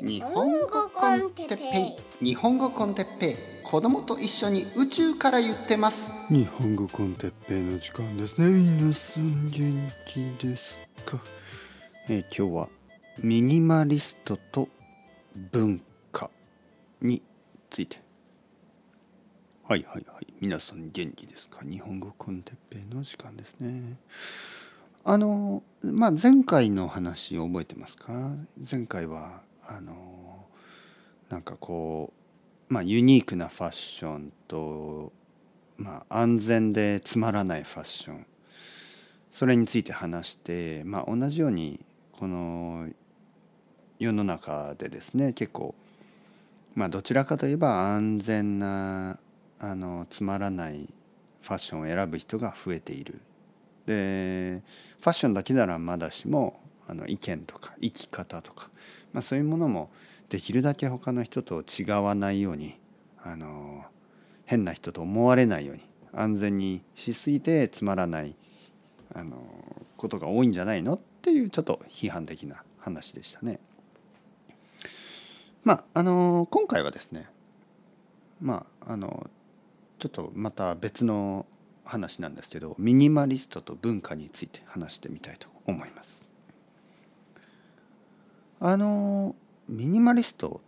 日本語コンテッペイ。日本語コンテッペイ。子供と一緒に宇宙から言ってます。日本語コンテッペイの時間ですね。皆さん元気ですか、えー今日はミニマリストと文化について。はいはいはい。皆さん元気ですか？日本語コンテッペイの時間ですね。あのまあ前回の話覚えてますか？前回はあのなんかこうまあユニークなファッションとまあ安全でつまらないファッション。それについて話してまあ同じようにこの世の中でですね結構まあどちらかといえば安全なあのつまらないファッションを選ぶ人が増えている。でファッションだけならまだしもあの意見とか生き方とか、まあ、そういうものもできるだけ他の人と違わないようにあの変な人と思われないように安全にしすぎてつまらないあのことが多いんじゃないのっていうちょっと批判的な話でしたね。まああの今回はですねまああのちょっとまた別の話なんですけどミニマリストと文化について話してみたいと思います。あのミニマリスト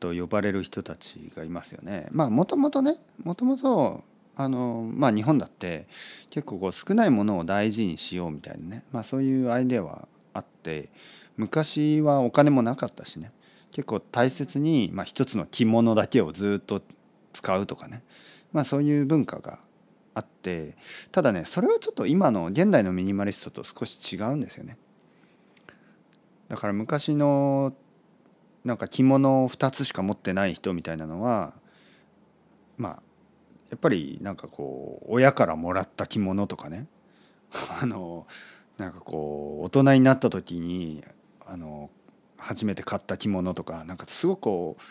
と呼ばれる人たちがいますよね。まあもともとねもともとあのまあ日本だって結構こう少ないものを大事にしようみたいなね、まあ、そういうアイデアはあって昔はお金もなかったしね結構大切に、まあ、一つの着物だけをずっと使うとかね、まあ、そういう文化があってただねそれはちょっと今の現代のミニマリストと少し違うんですよね。だから昔のなんか着物を2つしか持ってない人みたいなのはまあやっぱりなんかこう親からもらった着物とかね あのなんかこう大人になった時にあの初めて買った着物とかなんかすごくこう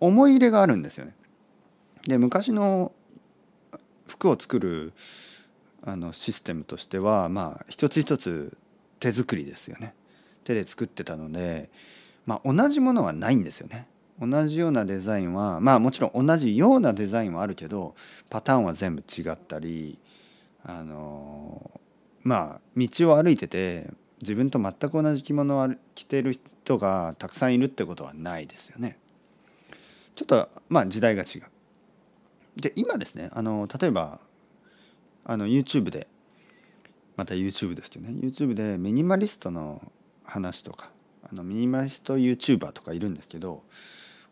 思い入れがあるんですよね。で昔の服を作るあのシステムとしてはまあ一つ一つ手作りですよね。手で作ってたので、まあ、同じものはないんですよね。同じようなデザインはまあもちろん同じようなデザインはあるけどパターンは全部違ったりあのまあ道を歩いてて自分と全く同じ着物を着てる人がたくさんいるってことはないですよね。ちょっとまあ時代が違う。で今ですねあの例えばあの YouTube でまた YouTube ですけどね YouTube でミニマリストの話とかあのミニマリスト YouTuber とかいるんですけど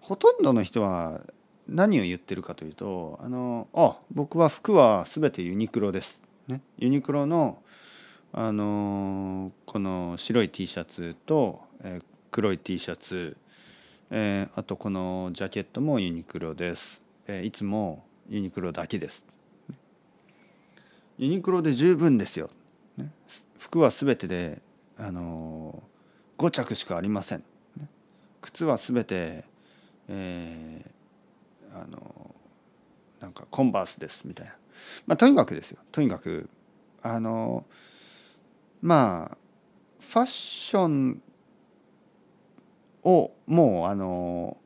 ほとんどの人は何を言ってるかというと「あのあ僕は服は全てユニクロです」ね、ユニクロのあのこの白い T シャツと、えー黒い T シャツ、えーあとこのジャケットもユニクロです、えーいつもユニクロだけです。ユニクロで十分ですよ、服は全てであの5着しかありません、靴は全て、えーあのなんかコンバースですみたいな、まあ、とにかくですよ。とにかくあのまあファッションをもうあの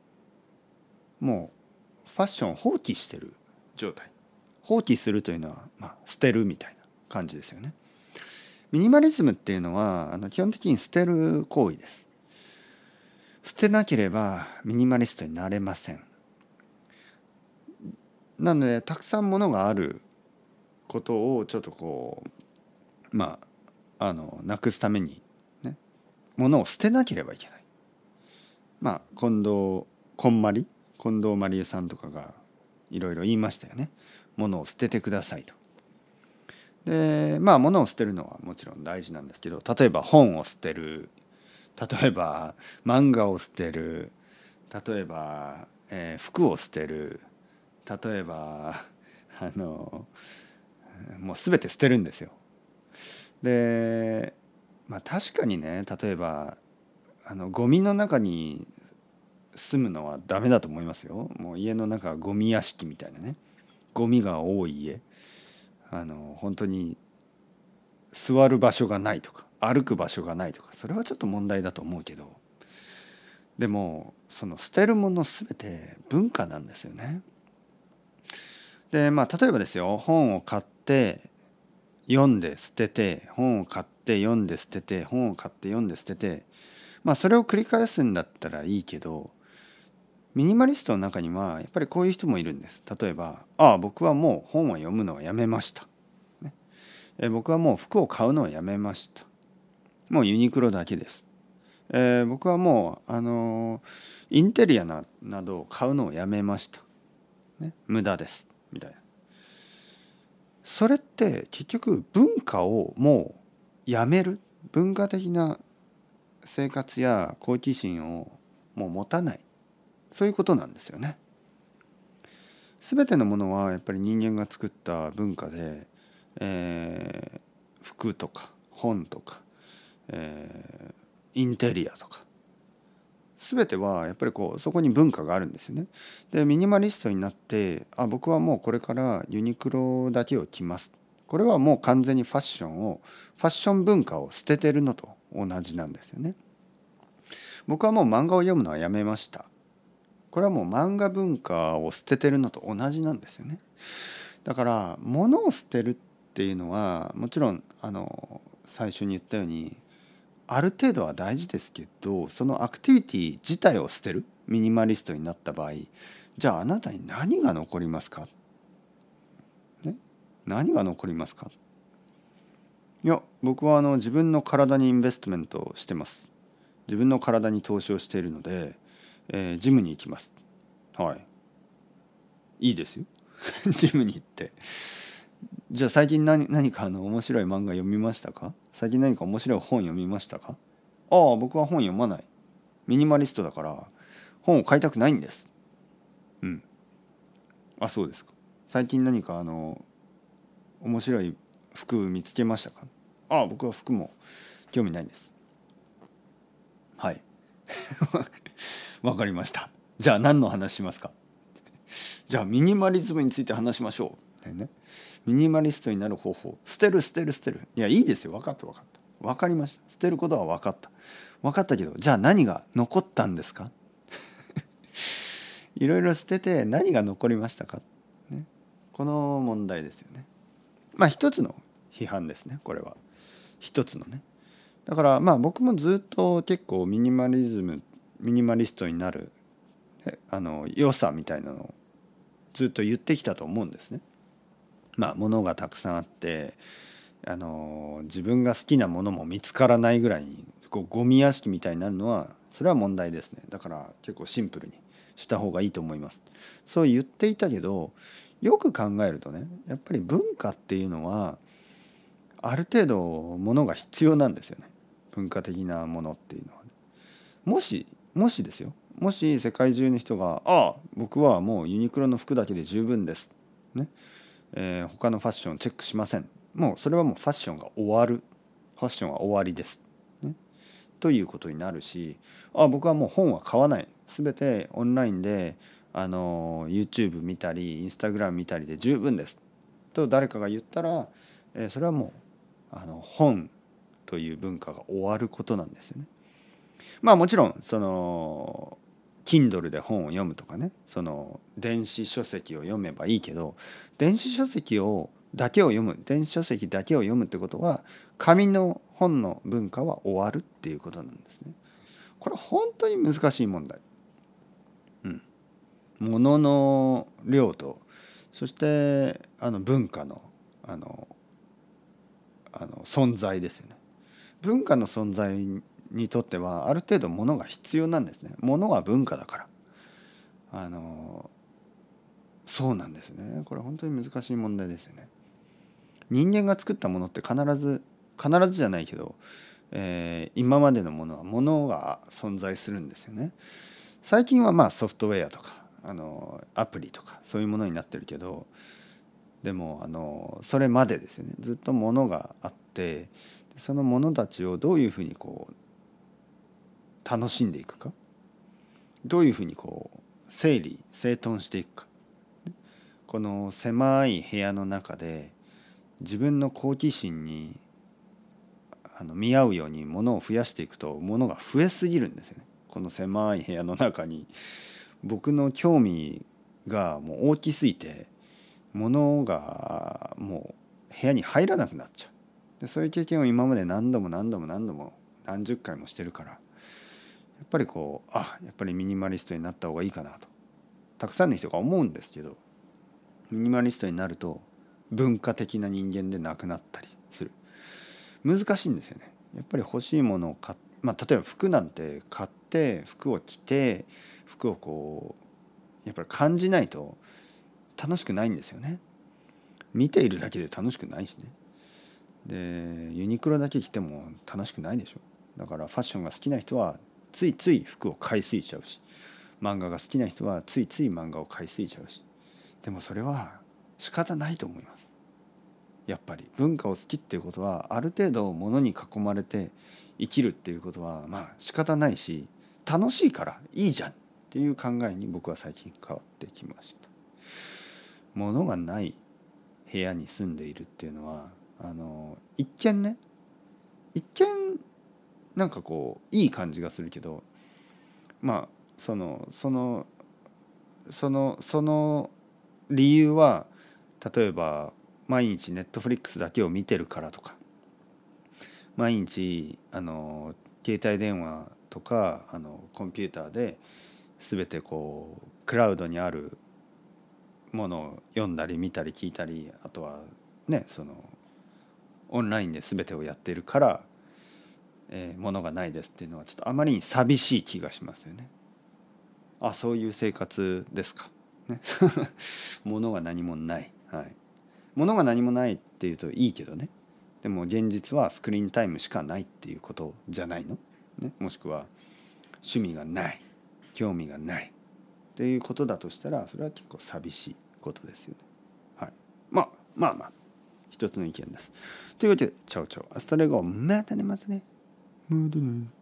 もうファッションを放棄してる状態。放棄するというのは、まあ、捨てるみたいな感じですよね。ミニマリズムっていうのはあの基本的に捨てる行為です。捨てなければミニマリストになれません。なのでたくさんものがあることをちょっとこうまああのなくすためにねものを捨てなければいけない。まあ近藤こんまり近藤まりえさんとかがいろいろ言いましたよね。ものを捨ててくださいと。でまあ物を捨てるのはもちろん大事なんですけど例えば本を捨てる。例えば漫画を捨てる。例えば、えー服を捨てる。例えばあのもう全て捨てるんですよ。でまあ確かにね例えばあのゴミの中に住むのはダメだと思いますよ。もう家の中はゴミ屋敷みたいなね。ゴミが多い家。あの本当に座る場所がないとか歩く場所がないとかそれはちょっと問題だと思うけどでもその捨てるもの全て文化なんですよね。でまあ例えばですよ本を買って読んで捨てて本を買って読んで捨てて本を買って読んで捨ててまあそれを繰り返すんだったらいいけどミニマリストの中にはやっぱりこういう人もいるんです。例えば「ああ僕はもう本を読むのはやめました」ね。え「僕はもう服を買うのはやめました」「もうユニクロだけです」えー、僕はもうあのインテリアななどを買うのをやめました、ね、無駄です。みたいな。それって結局文化をもうやめる。文化的な生活や好奇心をもう持たない。そういうことなんですよね。全てのものはやっぱり人間が作った文化で、えー、服とか本とか、えー、インテリアとか全てはやっぱりこうそこに文化があるんですよね。でミニマリストになってあ僕はもうこれからユニクロだけを着ますこれはもう完全にファッションをファッション文化を捨ててるのと同じなんですよね。僕はもう漫画を読むのはやめましたこれはもう漫画文化を捨ててるのと同じなんですよね。だから物を捨てるっていうのはもちろんあの最初に言ったようにある程度は大事ですけどそのアクティビティ自体を捨てるミニマリストになった場合じゃああなたに何が残りますか、ね、何が残りますか？いや僕はあの自分の体にインベストメントをしてます。自分の体に投資をしているのでえー、ジムに行きます。はい。いいですよ。ジムに行って。じゃあ最近何何かあの面白い漫画読みましたか？最近何か面白い本読みましたか？ああ僕は本読まない。ミニマリストだから本を買いたくないんです。うん。あそうですか。最近何かあの面白い服見つけましたか？ああ僕は服も興味ないんです。はい。わかりました。じゃあ何の話しますか？じゃあミニマリズムについて話しましょう、ね、ミニマリストになる方法。捨てる捨てる捨てる。いやいいですよ。分かった分かった。分かりました。捨てることは分かった。分かったけどじゃあ何が残ったんですか？いろいろ捨てて何が残りましたか、ね、この問題ですよね。まあ一つの批判ですねこれは。一つのね。だからまあ僕もずっと結構ミニマリズムミニマリストになるあの良さみたいなのをずっと言ってきたと思うんですね。まあ物がたくさんあってあの自分が好きなものも見つからないぐらいにこうゴミ屋敷みたいになるのはそれは問題ですね。だから結構シンプルにした方がいいと思います。そう言っていたけどよく考えるとねやっぱり文化っていうのはある程度ものが必要なんですよね。文化的なものっていうのは、ね、もしもしですよ。もし世界中の人が「ああ僕はもうユニクロの服だけで十分です」ね。えー、他のファッションチェックしません。もうそれはもうファッションが終わる。ファッションは終わりです、ね、ということになるしああ僕はもう本は買わない。全てオンラインであの YouTube 見たりインスタグラム見たりで十分です。と誰かが言ったら、えー、それはもうあの本という文化が終わることなんですよね。まあもちろんその Kindle で本を読むとかねその電子書籍を読めばいいけど電子書籍をだけを読む電子書籍だけを読むってことは紙の本の文化は終わるっていうことなんですね。これ本当に難しい問題。うん。物の量とそしてあの文化のあのあの存在ですよね。文化の存在にとってはある程度ものが必要なんですね。ものは文化だから。あのそうなんですね。これ本当に難しい問題ですよね。人間が作ったものって必ず必ずじゃないけど、えー、今までのものはものが存在するんですよね。最近はまあソフトウェアとかあのアプリとかそういうものになってるけどでもあのそれまでですよねずっとものがあってそのものたちをどういうふうにこう楽しんでいくか？どういうふうにこう整理整頓していくか？この狭い部屋の中で自分の好奇心にあの見合うようにものを増やしていくとものが増えすぎるんですよね。この狭い部屋の中に。僕の興味がもう大きすぎて物がもう部屋に入らなくなっちゃう。でそういう経験を今まで何度も何度も何度も何十回もしてるからっぱりこうあやっぱりミニマリストになった方がいいかなと。たくさんの人が思うんですけどミニマリストになると文化的な人間でなくなったりする。難しいんですよね。やっぱり欲しいものを買まあ例えば服なんて買って服を着て服をこうやっぱり感じないと楽しくないんですよね。見ているだけで楽しくないしね。でユニクロだけ着ても楽しくないでしょ。だからファッションが好きな人はついつい服を買いすぎちゃうし漫画が好きな人はついつい漫画を買いすぎちゃうし。でもそれは仕方ないと思います。やっぱり。文化を好きっていうことはある程度物に囲まれて生きるっていうことはまあ仕方ないし楽しいからいいじゃんっていう考えに僕は最近変わってきました。物がない部屋に住んでいるっていうのはあの一見ね一見なんかこういい感じがするけどまあそのそのそのその理由は例えば毎日ネットフリックスだけを見てるからとか毎日あの携帯電話とかあのコンピューターで全てこうクラウドにあるものを読んだり見たり聞いたりあとはねそのオンラインで全てをやってるからえー、ものがないですっていうのはちょっとあまりに寂しい気がしますよね。あそういう生活ですか。ね、物が何もない。はい、物が何もないっていうといいけどねでも現実はスクリーンタイムしかないっていうことじゃないの、ね、もしくは趣味がない興味がないっていうことだとしたらそれは結構寂しいことですよね。はい、まあまあまあ一つの意見です。というわけで ciao ciao hasta luego またねまたね。またね。Mm-hmm.